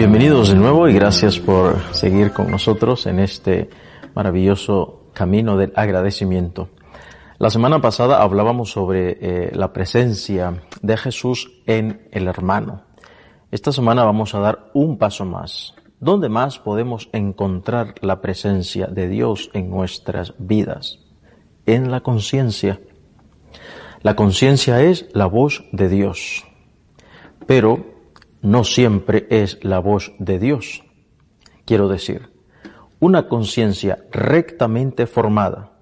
Bienvenidos de nuevo y gracias por seguir con nosotros en este maravilloso camino del agradecimiento. La semana pasada hablábamos sobre eh, la presencia de Jesús en el hermano. Esta semana vamos a dar un paso más. ¿Dónde más podemos encontrar la presencia de Dios en nuestras vidas? En la conciencia. La conciencia es la voz de Dios. Pero no siempre es la voz de Dios. Quiero decir, una conciencia rectamente formada,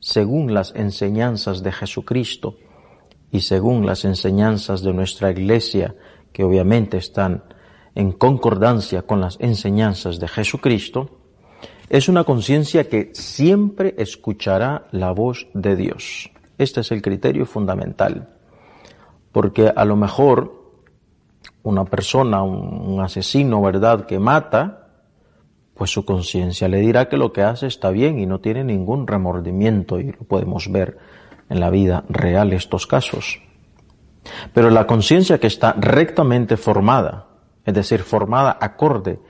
según las enseñanzas de Jesucristo y según las enseñanzas de nuestra Iglesia, que obviamente están en concordancia con las enseñanzas de Jesucristo, es una conciencia que siempre escuchará la voz de Dios. Este es el criterio fundamental. Porque a lo mejor una persona, un, asesino, ¿verdad?, que mata, pues su conciencia le dirá que lo que hace está bien y no tiene ningún remordimiento y lo podemos ver en la vida real estos casos. Pero la conciencia que está rectamente formada, es decir, formada acorde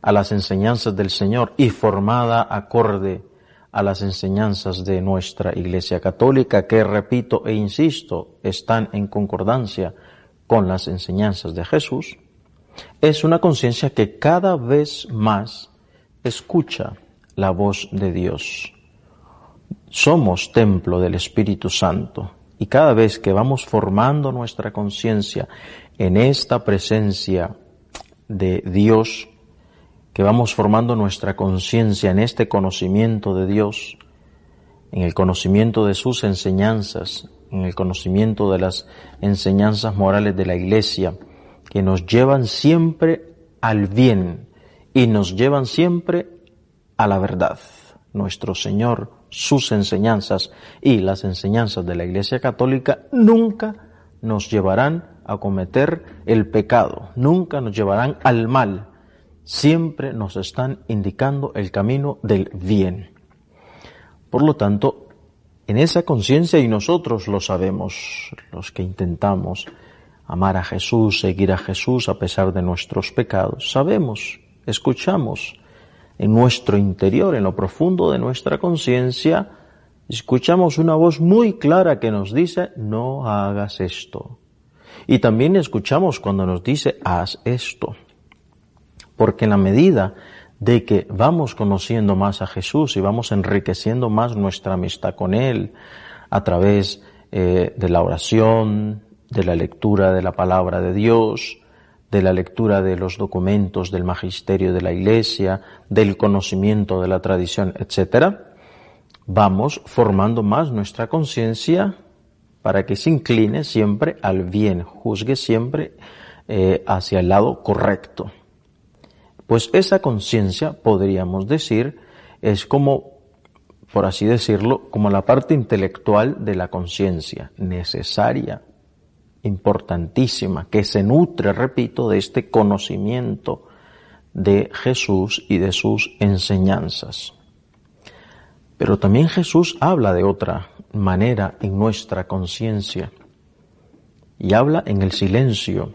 a las enseñanzas del Señor y formada acorde a las enseñanzas de nuestra Iglesia Católica, que repito e insisto, están en concordancia con las enseñanzas de Jesús, es una conciencia que cada vez más escucha la voz de Dios. Somos templo del Espíritu Santo y cada vez que vamos formando nuestra conciencia en esta presencia de Dios, que vamos formando nuestra conciencia en este conocimiento de Dios, en el conocimiento de sus enseñanzas, en el conocimiento de las enseñanzas morales de la Iglesia, que nos llevan siempre al bien y nos llevan siempre a la verdad. Nuestro Señor, sus enseñanzas y las enseñanzas de la Iglesia Católica nunca nos llevarán a cometer el pecado, nunca nos llevarán al mal, siempre nos están indicando el camino del bien. Por lo tanto, en esa conciencia y nosotros lo sabemos, los que intentamos amar a Jesús, seguir a Jesús a pesar de nuestros pecados, sabemos, escuchamos en nuestro interior, en lo profundo de nuestra conciencia, escuchamos una voz muy clara que nos dice, no hagas esto. Y también escuchamos cuando nos dice, haz esto. Porque en la medida de que vamos conociendo más a Jesús y vamos enriqueciendo más nuestra amistad con Él a través eh, de la oración, de la lectura de la palabra de Dios, de la lectura de los documentos del magisterio de la Iglesia, del conocimiento de la tradición, etc., vamos formando más nuestra conciencia para que se incline siempre al bien, juzgue siempre eh, hacia el lado correcto. Pues esa conciencia, podríamos decir, es como, por así decirlo, como la parte intelectual de la conciencia, necesaria, importantísima, que se nutre, repito, de este conocimiento de Jesús y de sus enseñanzas. Pero también Jesús habla de otra manera en nuestra conciencia y habla en el silencio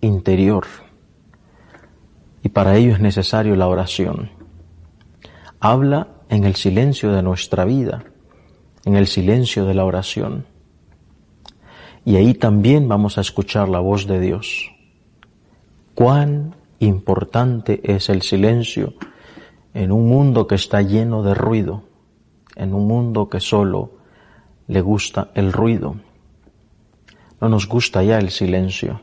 interior y para ello es necesario la oración. Habla en el silencio de nuestra vida, en el silencio de la oración. Y ahí también vamos a escuchar la voz de Dios. Cuán importante es el silencio en un mundo que está lleno de ruido, en un mundo que solo le gusta el ruido. No nos gusta ya el silencio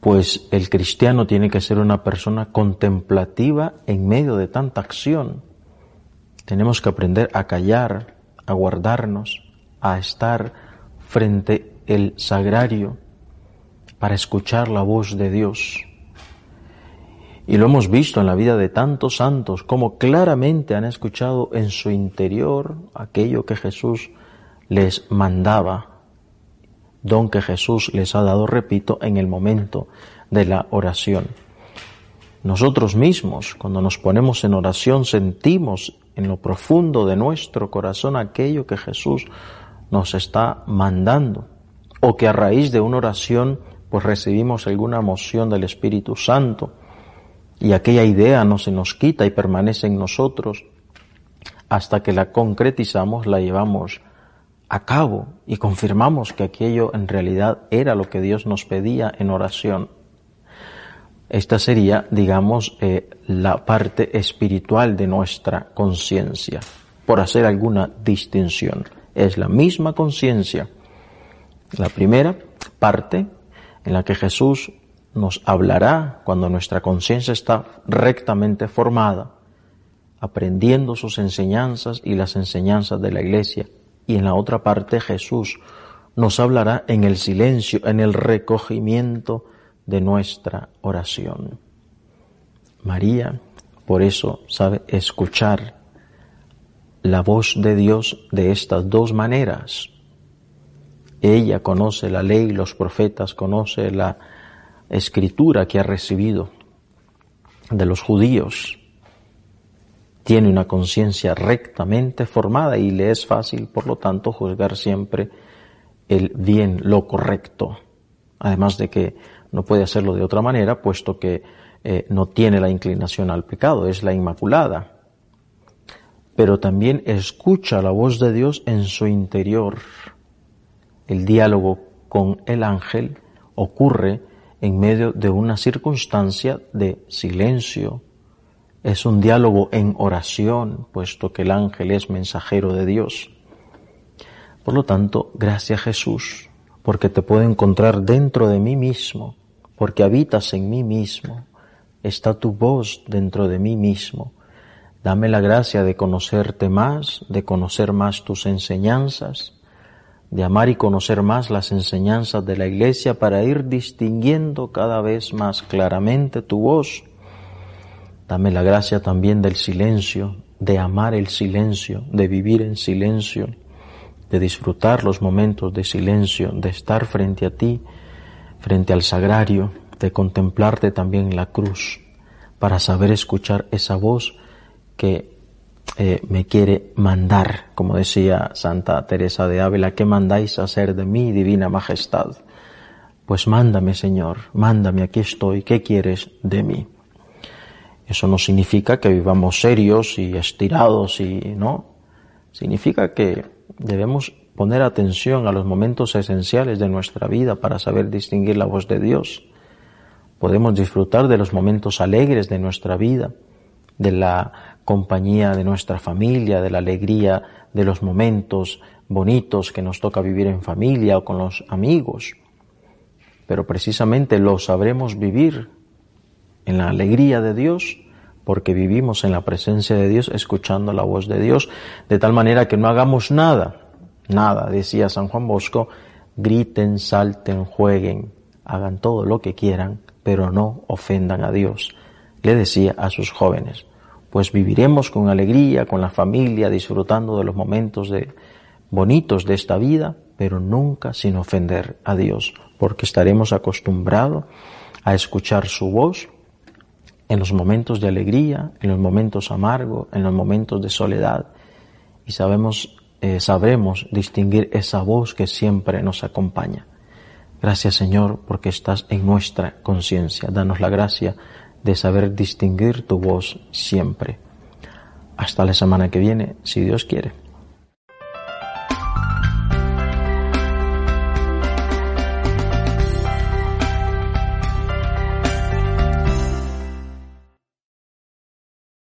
pues el cristiano tiene que ser una persona contemplativa en medio de tanta acción. Tenemos que aprender a callar, a guardarnos, a estar frente el sagrario para escuchar la voz de Dios. Y lo hemos visto en la vida de tantos santos, como claramente han escuchado en su interior aquello que Jesús les mandaba don que Jesús les ha dado, repito, en el momento de la oración. Nosotros mismos, cuando nos ponemos en oración, sentimos en lo profundo de nuestro corazón aquello que Jesús nos está mandando, o que a raíz de una oración pues recibimos alguna emoción del Espíritu Santo y aquella idea no se nos quita y permanece en nosotros hasta que la concretizamos, la llevamos a cabo y confirmamos que aquello en realidad era lo que Dios nos pedía en oración. Esta sería, digamos, eh, la parte espiritual de nuestra conciencia, por hacer alguna distinción. Es la misma conciencia. La primera parte en la que Jesús nos hablará cuando nuestra conciencia está rectamente formada, aprendiendo sus enseñanzas y las enseñanzas de la iglesia. Y en la otra parte Jesús nos hablará en el silencio, en el recogimiento de nuestra oración. María, por eso, sabe escuchar la voz de Dios de estas dos maneras. Ella conoce la ley, los profetas, conoce la escritura que ha recibido de los judíos. Tiene una conciencia rectamente formada y le es fácil, por lo tanto, juzgar siempre el bien, lo correcto. Además de que no puede hacerlo de otra manera, puesto que eh, no tiene la inclinación al pecado, es la Inmaculada. Pero también escucha la voz de Dios en su interior. El diálogo con el ángel ocurre en medio de una circunstancia de silencio. Es un diálogo en oración, puesto que el ángel es mensajero de Dios. Por lo tanto, gracias Jesús, porque te puedo encontrar dentro de mí mismo, porque habitas en mí mismo, está tu voz dentro de mí mismo. Dame la gracia de conocerte más, de conocer más tus enseñanzas, de amar y conocer más las enseñanzas de la Iglesia para ir distinguiendo cada vez más claramente tu voz. Dame la gracia también del silencio, de amar el silencio, de vivir en silencio, de disfrutar los momentos de silencio, de estar frente a ti, frente al sagrario, de contemplarte también en la cruz, para saber escuchar esa voz que eh, me quiere mandar, como decía Santa Teresa de Ávila, ¿qué mandáis hacer de mí, divina majestad? Pues mándame, Señor, mándame, aquí estoy, ¿qué quieres de mí? Eso no significa que vivamos serios y estirados y no. Significa que debemos poner atención a los momentos esenciales de nuestra vida para saber distinguir la voz de Dios. Podemos disfrutar de los momentos alegres de nuestra vida, de la compañía de nuestra familia, de la alegría de los momentos bonitos que nos toca vivir en familia o con los amigos. Pero precisamente lo sabremos vivir en la alegría de Dios porque vivimos en la presencia de Dios escuchando la voz de Dios, de tal manera que no hagamos nada, nada, decía San Juan Bosco, griten, salten, jueguen, hagan todo lo que quieran, pero no ofendan a Dios, le decía a sus jóvenes. Pues viviremos con alegría, con la familia, disfrutando de los momentos bonitos de esta vida, pero nunca sin ofender a Dios, porque estaremos acostumbrados a escuchar su voz en los momentos de alegría, en los momentos amargos, en los momentos de soledad, y sabemos, eh, sabremos distinguir esa voz que siempre nos acompaña. Gracias Señor porque estás en nuestra conciencia. Danos la gracia de saber distinguir tu voz siempre. Hasta la semana que viene, si Dios quiere.